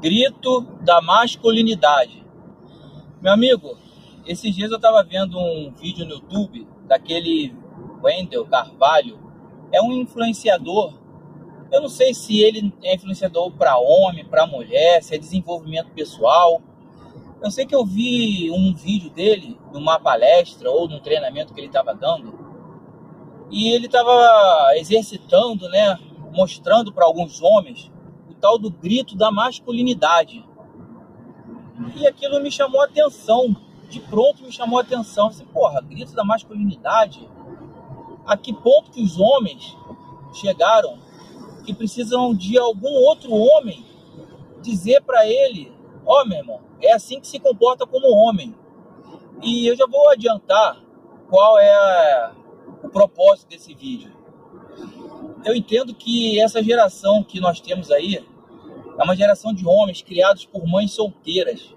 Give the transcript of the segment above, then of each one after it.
grito da masculinidade. Meu amigo, esses dias eu estava vendo um vídeo no YouTube daquele Wendel Carvalho. É um influenciador. Eu não sei se ele é influenciador para homem, para mulher, se é desenvolvimento pessoal. Eu sei que eu vi um vídeo dele numa palestra ou num treinamento que ele estava dando e ele estava exercitando, né, mostrando para alguns homens tal do grito da masculinidade. E aquilo me chamou a atenção, de pronto me chamou a atenção. Assim, porra, grito da masculinidade? A que ponto que os homens chegaram que precisam de algum outro homem dizer para ele: Ó, oh, meu irmão, é assim que se comporta como homem. E eu já vou adiantar qual é o propósito desse vídeo. Eu entendo que essa geração que nós temos aí é uma geração de homens criados por mães solteiras.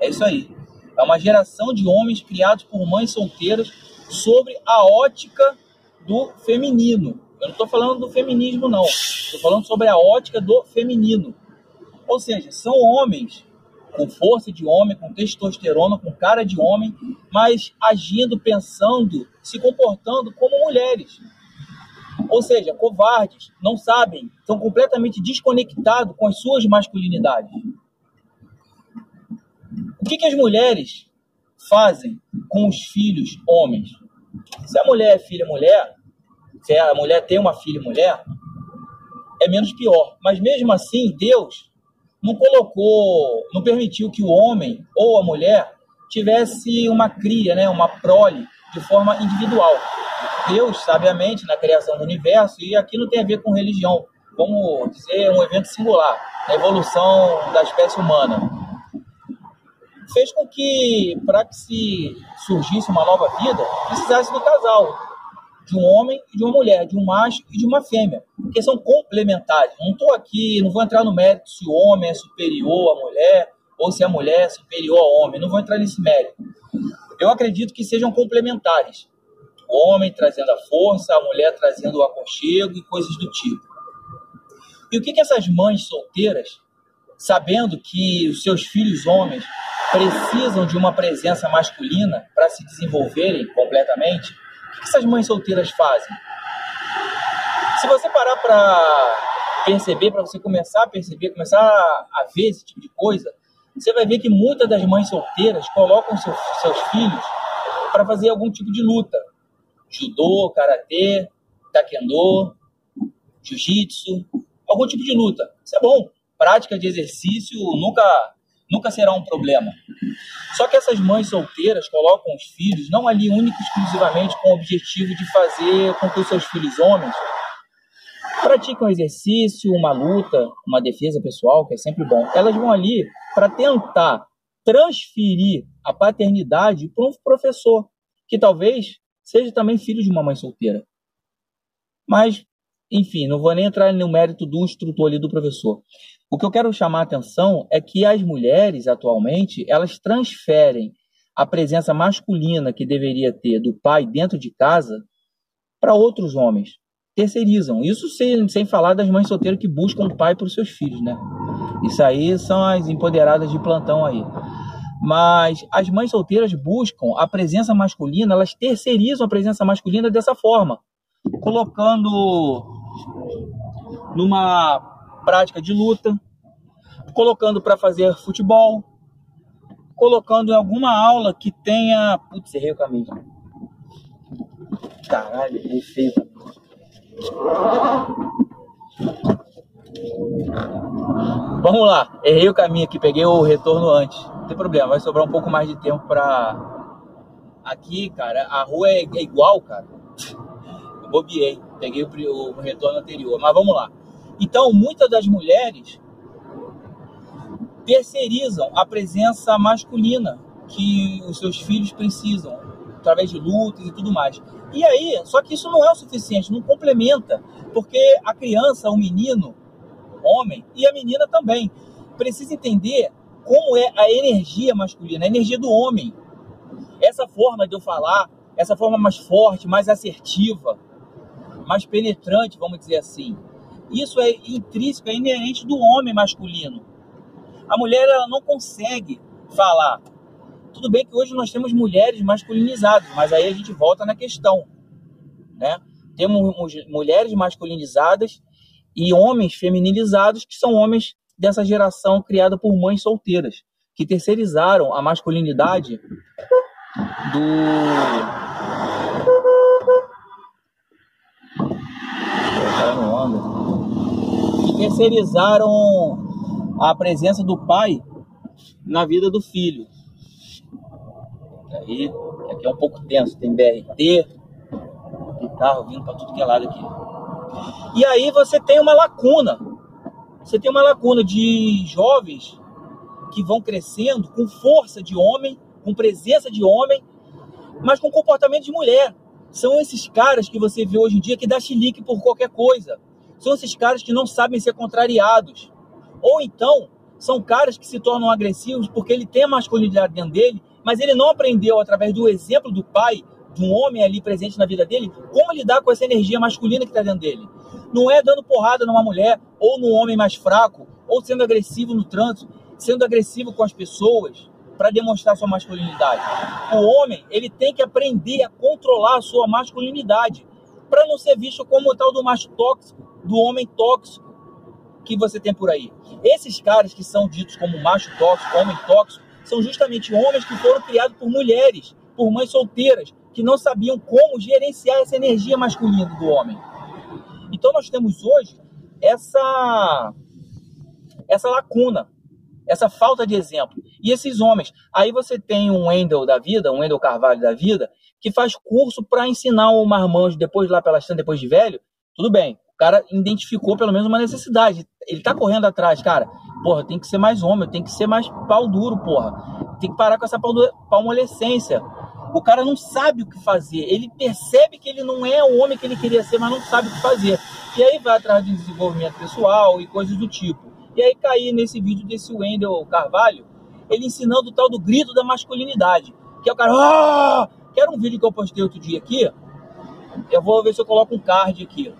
É isso aí. É uma geração de homens criados por mães solteiras sobre a ótica do feminino. Eu não estou falando do feminismo, não. Estou falando sobre a ótica do feminino. Ou seja, são homens com força de homem, com testosterona, com cara de homem, mas agindo, pensando, se comportando como mulheres. Ou seja, covardes, não sabem, são completamente desconectados com as suas masculinidades. O que, que as mulheres fazem com os filhos homens? Se a mulher é filha mulher, se a mulher tem uma filha mulher, é menos pior. Mas mesmo assim, Deus não colocou, não permitiu que o homem ou a mulher tivesse uma cria, né, uma prole de forma individual. Deus, sabiamente, na criação do universo, e aqui não tem a ver com religião, vamos dizer, um evento singular, a evolução da espécie humana. Fez com que, para que se surgisse uma nova vida, precisasse do casal de um homem e de uma mulher, de um macho e de uma fêmea, porque são complementares. Não estou aqui, não vou entrar no mérito se o homem é superior à mulher ou se a mulher é superior ao homem, não vou entrar nesse mérito. Eu acredito que sejam complementares. O homem trazendo a força, a mulher trazendo o aconchego e coisas do tipo. E o que, que essas mães solteiras, sabendo que os seus filhos homens precisam de uma presença masculina para se desenvolverem completamente, o que essas mães solteiras fazem? Se você parar para perceber, para você começar a perceber, começar a ver esse tipo de coisa, você vai ver que muitas das mães solteiras colocam seus, seus filhos para fazer algum tipo de luta. Judô, karatê, taekwondo, jiu-jitsu, algum tipo de luta. Isso é bom. Prática de exercício nunca nunca será um problema. Só que essas mães solteiras colocam os filhos não ali único exclusivamente com o objetivo de fazer com que os seus filhos homens pratiquem um exercício, uma luta, uma defesa pessoal, que é sempre bom. Elas vão ali para tentar transferir a paternidade para um professor, que talvez seja também filho de uma mãe solteira. Mas, enfim, não vou nem entrar no mérito do instrutor ali, do professor. O que eu quero chamar a atenção é que as mulheres, atualmente, elas transferem a presença masculina que deveria ter do pai dentro de casa para outros homens. Terceirizam. Isso sem, sem falar das mães solteiras que buscam o pai para os seus filhos, né? Isso aí são as empoderadas de plantão aí. Mas as mães solteiras buscam a presença masculina, elas terceirizam a presença masculina dessa forma, colocando numa prática de luta, colocando para fazer futebol, colocando em alguma aula que tenha. Putz, errei o caminho. Caralho, errei feio. Vamos lá, errei o caminho aqui, peguei o retorno antes. Não tem problema, vai sobrar um pouco mais de tempo pra. Aqui, cara, a rua é, é igual, cara. Eu bobiei, peguei o, o retorno anterior, mas vamos lá. Então, muitas das mulheres terceirizam a presença masculina que os seus filhos precisam, através de lutas e tudo mais. E aí, só que isso não é o suficiente, não complementa, porque a criança, o menino, homem, e a menina também, precisa entender como é a energia masculina, a energia do homem. Essa forma de eu falar, essa forma mais forte, mais assertiva, mais penetrante, vamos dizer assim. Isso é intrínseco, é inerente do homem masculino. A mulher ela não consegue falar. Tudo bem que hoje nós temos mulheres masculinizadas, mas aí a gente volta na questão, né? Temos mulheres masculinizadas e homens feminilizados, que são homens dessa geração criada por mães solteiras, que terceirizaram a masculinidade do que terceirizaram a presença do pai na vida do filho. Aí, aqui é um pouco tenso, tem BRT, carro vindo para tudo que é lado aqui. E aí você tem uma lacuna. Você tem uma lacuna de jovens que vão crescendo com força de homem, com presença de homem, mas com comportamento de mulher. São esses caras que você vê hoje em dia que dá chilique por qualquer coisa. São esses caras que não sabem ser contrariados. Ou então, são caras que se tornam agressivos porque ele tem a masculinidade dentro dele, mas ele não aprendeu através do exemplo do pai, de um homem ali presente na vida dele, como lidar com essa energia masculina que está dentro dele. Não é dando porrada numa mulher ou num homem mais fraco, ou sendo agressivo no trânsito, sendo agressivo com as pessoas para demonstrar sua masculinidade. O homem, ele tem que aprender a controlar a sua masculinidade para não ser visto como o tal do macho tóxico, do homem tóxico que você tem por aí. Esses caras que são ditos como macho tóxico, homem tóxico, são justamente homens que foram criados por mulheres, por mães solteiras, que não sabiam como gerenciar essa energia masculina do homem. Então nós temos hoje essa essa lacuna, essa falta de exemplo. E esses homens, aí você tem um Wendel da vida, um Wendel Carvalho da vida, que faz curso para ensinar o marmanjo depois lá pela depois de velho, tudo bem. O cara identificou pelo menos uma necessidade. Ele tá correndo atrás, cara. Porra, tem que ser mais homem, tem que ser mais pau duro, porra. Tem que parar com essa palmolescência. O cara não sabe o que fazer. Ele percebe que ele não é o homem que ele queria ser, mas não sabe o que fazer. E aí vai atrás de desenvolvimento pessoal e coisas do tipo. E aí caí nesse vídeo desse Wendel Carvalho, ele ensinando o tal do grito da masculinidade. Que é o cara. Ah! Que era um vídeo que eu postei outro dia aqui. Eu vou ver se eu coloco um card aqui.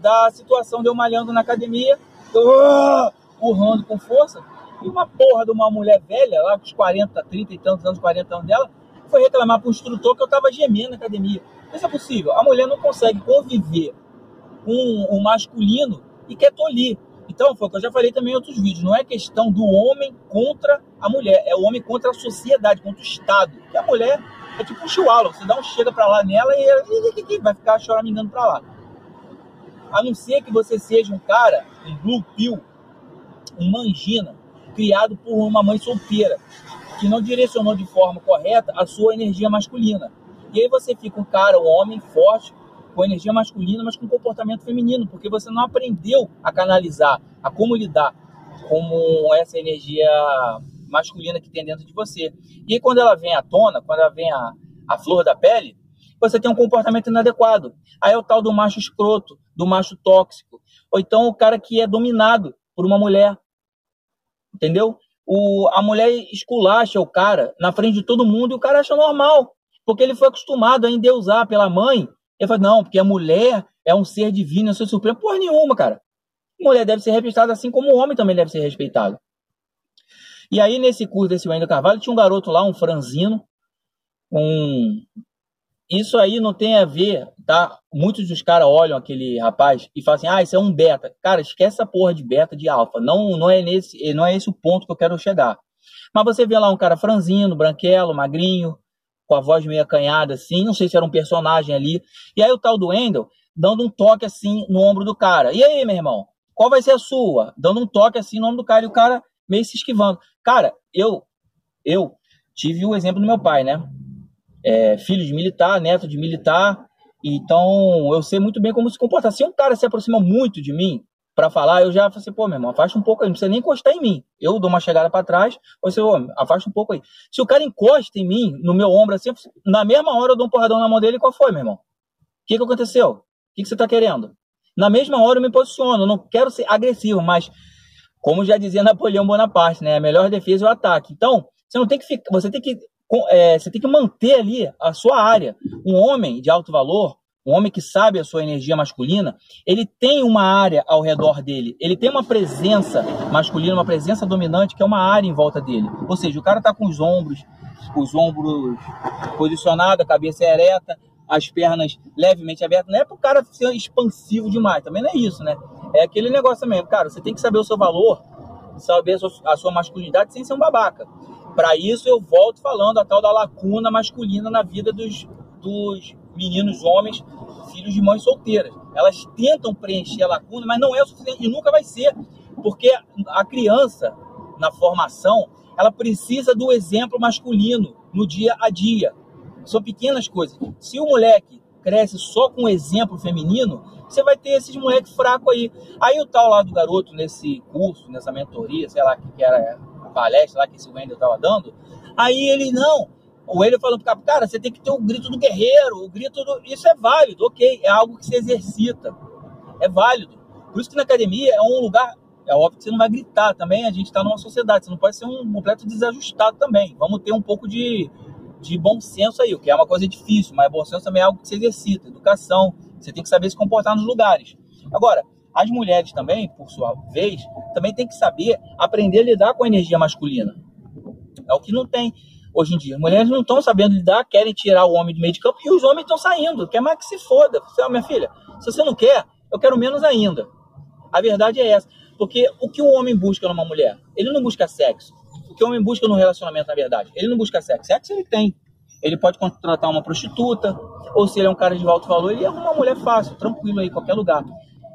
Da situação de eu malhando na academia, eu, ah! urrando com força. E uma porra de uma mulher velha, lá com os 40, 30 e tantos anos, 40 anos dela, foi reclamar para o instrutor que eu estava gemendo na academia. Isso é possível. A mulher não consegue conviver com o masculino e quer tolir. Então, foi o que eu já falei também em outros vídeos. Não é questão do homem contra a mulher, é o homem contra a sociedade, contra o Estado. Que a mulher é tipo um chihuahua, você dá um chega para lá nela e ela vai ficar choramingando para lá. A não ser que você seja um cara, um blue pill, um mangina, criado por uma mãe solteira, que não direcionou de forma correta a sua energia masculina. E aí você fica um cara, um homem forte, com energia masculina, mas com comportamento feminino, porque você não aprendeu a canalizar, a como lidar com essa energia masculina que tem dentro de você. E aí, quando ela vem à tona, quando ela vem à, à flor da pele, você tem um comportamento inadequado. Aí é o tal do macho escroto, do macho tóxico. Ou então o cara que é dominado por uma mulher. Entendeu? O, a mulher esculacha o cara na frente de todo mundo e o cara acha normal, porque ele foi acostumado a endeusar pela mãe. Ele fala, não, porque a mulher é um ser divino, é um ser supremo. Porra nenhuma, cara. mulher deve ser respeitada assim como o homem também deve ser respeitado. E aí, nesse curso desse Wendel Carvalho, tinha um garoto lá, um franzino, um isso aí não tem a ver, tá? Muitos dos caras olham aquele rapaz e falam assim: ah, isso é um beta. Cara, esquece essa porra de beta de alfa. Não, não, é nesse, não é esse o ponto que eu quero chegar. Mas você vê lá um cara franzino, branquelo, magrinho, com a voz meio acanhada assim, não sei se era um personagem ali. E aí o tal do Endel dando um toque assim no ombro do cara. E aí, meu irmão, qual vai ser a sua? Dando um toque assim no ombro do cara e o cara meio se esquivando. Cara, eu eu tive o exemplo do meu pai, né? É, filho de militar, neto de militar, então eu sei muito bem como se comportar. Se um cara se aproxima muito de mim para falar, eu já falei assim, pô, meu irmão, afasta um pouco aí, não precisa nem encostar em mim. Eu dou uma chegada para trás, você, ô, afasta um pouco aí. Se o cara encosta em mim, no meu ombro assim, na mesma hora eu dou um porradão na mão dele, qual foi, meu irmão? O que, que aconteceu? O que, que você tá querendo? Na mesma hora eu me posiciono, eu não quero ser agressivo, mas como já dizia Napoleão Bonaparte, né? A melhor defesa é o ataque. Então, você não tem que ficar, você tem que é, você tem que manter ali a sua área. Um homem de alto valor, o homem que sabe a sua energia masculina, ele tem uma área ao redor dele, ele tem uma presença masculina, uma presença dominante, que é uma área em volta dele. Ou seja, o cara está com os ombros, os ombros posicionados, a cabeça ereta, as pernas levemente abertas. Não é para o cara ser expansivo demais, também não é isso, né? É aquele negócio mesmo, cara, você tem que saber o seu valor, saber a sua masculinidade sem ser um babaca. Para isso eu volto falando a tal da lacuna masculina na vida dos, dos meninos homens, filhos de mães solteiras. Elas tentam preencher a lacuna, mas não é o suficiente e nunca vai ser, porque a criança na formação, ela precisa do exemplo masculino no dia a dia. São pequenas coisas. Se o moleque cresce só com exemplo feminino, você vai ter esses moleques fracos aí. Aí o tal lá do garoto nesse curso, nessa mentoria, sei lá, que era palestra lá que esse Wendel estava dando, aí ele, não, o Wendel falando pro cara, você tem que ter o grito do guerreiro, o grito do... Isso é válido, ok, é algo que se exercita, é válido. Por isso que na academia é um lugar, é óbvio que você não vai gritar também, a gente está numa sociedade, você não pode ser um completo desajustado também. Vamos ter um pouco de, de bom senso aí, o que é uma coisa difícil, mas bom senso também é algo que se exercita, educação, você tem que saber se comportar nos lugares. Agora, as mulheres também, por sua vez, também tem que saber aprender a lidar com a energia masculina. É o que não tem hoje em dia. As mulheres não estão sabendo lidar, querem tirar o homem do meio de campo e os homens estão saindo. Quer mais que se foda. Você, minha filha, se você não quer, eu quero menos ainda. A verdade é essa. Porque o que o homem busca numa mulher? Ele não busca sexo. O que o homem busca no relacionamento, na verdade? Ele não busca sexo. Sexo ele tem. Ele pode contratar uma prostituta, ou se ele é um cara de alto valor, ele arruma uma mulher fácil, tranquilo aí, qualquer lugar.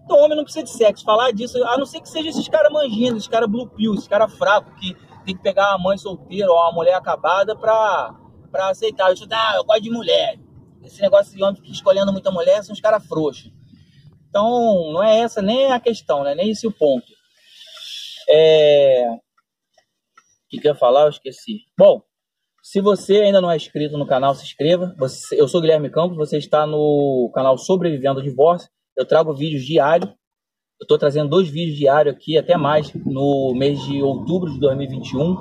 Então, homem não precisa de sexo. Falar disso, a não ser que seja esses caras mangindo, esses caras blue pill, esses caras fracos, que tem que pegar a mãe solteira ou a mulher acabada pra, pra aceitar. Isso, ah, eu gosto de mulher. Esse negócio de homem escolhendo muita mulher são os caras frouxos. Então, não é essa nem a questão, né? Nem esse o ponto. É... O que, que eu ia falar? Eu esqueci. Bom, se você ainda não é inscrito no canal, se inscreva. Você, eu sou Guilherme Campos, você está no canal Sobrevivendo ao Divórcio. Eu trago vídeos diários. Eu estou trazendo dois vídeos diários aqui, até mais, no mês de outubro de 2021.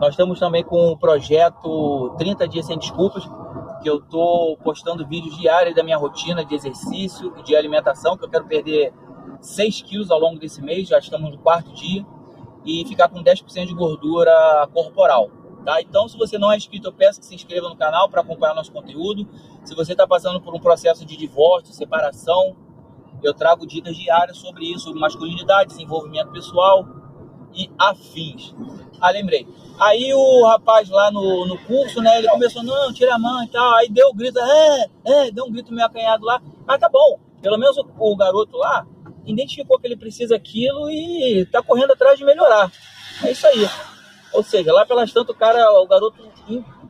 Nós estamos também com o projeto 30 Dias Sem Desculpas, que eu estou postando vídeos diários da minha rotina de exercício e de alimentação, que eu quero perder 6 quilos ao longo desse mês, já estamos no quarto dia, e ficar com 10% de gordura corporal. Tá? Então, se você não é inscrito, eu peço que se inscreva no canal para acompanhar nosso conteúdo. Se você está passando por um processo de divórcio, separação, eu trago dicas diárias sobre isso, sobre masculinidade, desenvolvimento pessoal e afins. Ah, lembrei. Aí o rapaz lá no, no curso, né, ele começou, não, tira a mão e tal. Aí deu um grito, é, é, deu um grito meio acanhado lá. Mas tá bom, pelo menos o, o garoto lá identificou que ele precisa aquilo e tá correndo atrás de melhorar. É isso aí. Ou seja, lá pelas tantas o cara, o garoto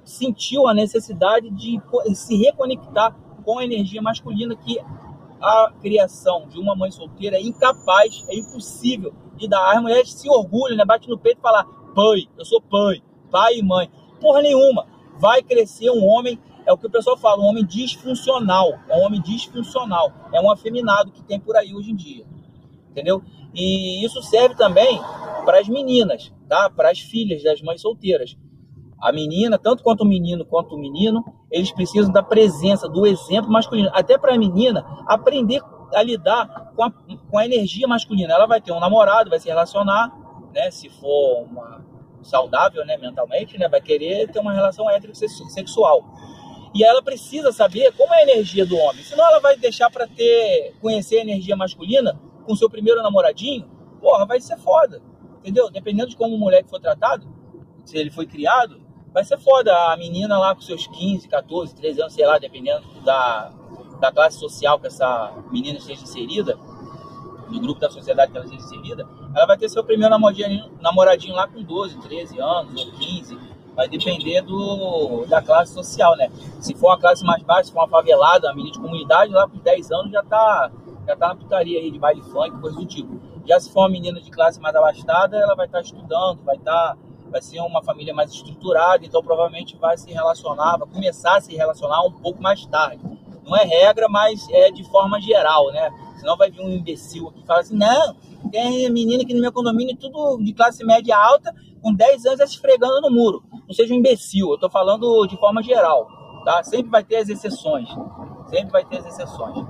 sentiu a necessidade de se reconectar com a energia masculina que a criação de uma mãe solteira é incapaz, é impossível de dar. As mulheres se orgulham, né? Bate no peito e fala, pai, eu sou pai, pai e mãe. Porra nenhuma. Vai crescer um homem, é o que o pessoal fala, um homem disfuncional. É um homem disfuncional. É um afeminado que tem por aí hoje em dia. Entendeu? E isso serve também para as meninas, tá? Para as filhas das mães solteiras. A menina, tanto quanto o menino quanto o menino, eles precisam da presença, do exemplo masculino. Até para a menina aprender a lidar com a, com a energia masculina. Ela vai ter um namorado, vai se relacionar, né? Se for uma saudável, né, mentalmente, né, vai querer ter uma relação heterossexual. E ela precisa saber como é a energia do homem. Senão ela vai deixar para ter conhecer a energia masculina com seu primeiro namoradinho, porra, vai ser foda entendeu? Dependendo de como o moleque for tratado, se ele foi criado, vai ser foda. A menina lá com seus 15, 14, 13 anos, sei lá, dependendo da, da classe social que essa menina esteja inserida, do grupo da sociedade que ela esteja inserida, ela vai ter seu primeiro namoradinho, namoradinho lá com 12, 13 anos ou 15. Vai depender do, da classe social, né? Se for uma classe mais baixa, se for uma favelada, uma menina de comunidade, lá com 10 anos já tá, já tá na putaria aí de baile funk, coisa do tipo. Já se for uma menina de classe mais abastada, ela vai estar estudando, vai estar vai ser uma família mais estruturada, então provavelmente vai se relacionar, vai começar a se relacionar um pouco mais tarde. Não é regra, mas é de forma geral, né? Senão vai vir um imbecil aqui e fala assim: não, tem menina aqui no meu condomínio, tudo de classe média alta, com 10 anos, é se esfregando no muro. Não seja um imbecil, eu tô falando de forma geral, tá? Sempre vai ter as exceções. Sempre vai ter as exceções.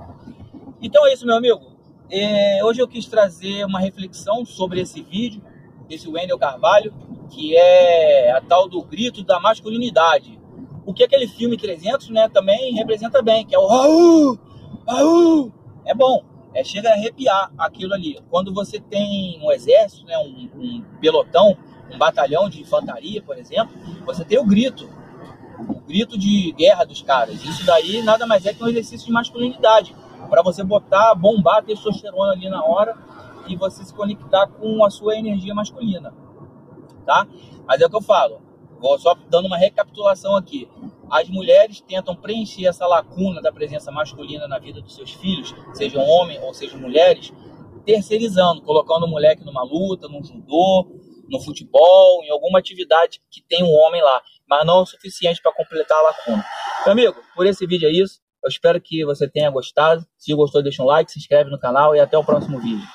Então é isso, meu amigo. É, hoje eu quis trazer uma reflexão sobre esse vídeo, desse Wendel Carvalho, que é a tal do grito da masculinidade. O que aquele filme 300 né, também representa bem, que é o Raul, Raul. É bom, é, chega a arrepiar aquilo ali. Quando você tem um exército, né, um, um pelotão, um batalhão de infantaria, por exemplo, você tem o grito, o grito de guerra dos caras. Isso daí nada mais é que um exercício de masculinidade, para você botar, bombar a testosterona ali na hora e você se conectar com a sua energia masculina, tá? Mas é o que eu falo. Vou só dando uma recapitulação aqui. As mulheres tentam preencher essa lacuna da presença masculina na vida dos seus filhos, sejam homens ou sejam mulheres, terceirizando, colocando o moleque numa luta, num judô, no futebol, em alguma atividade que tem um homem lá, mas não é o suficiente para completar a lacuna. Meu amigo, por esse vídeo é isso. Eu espero que você tenha gostado. Se gostou, deixa um like, se inscreve no canal e até o próximo vídeo.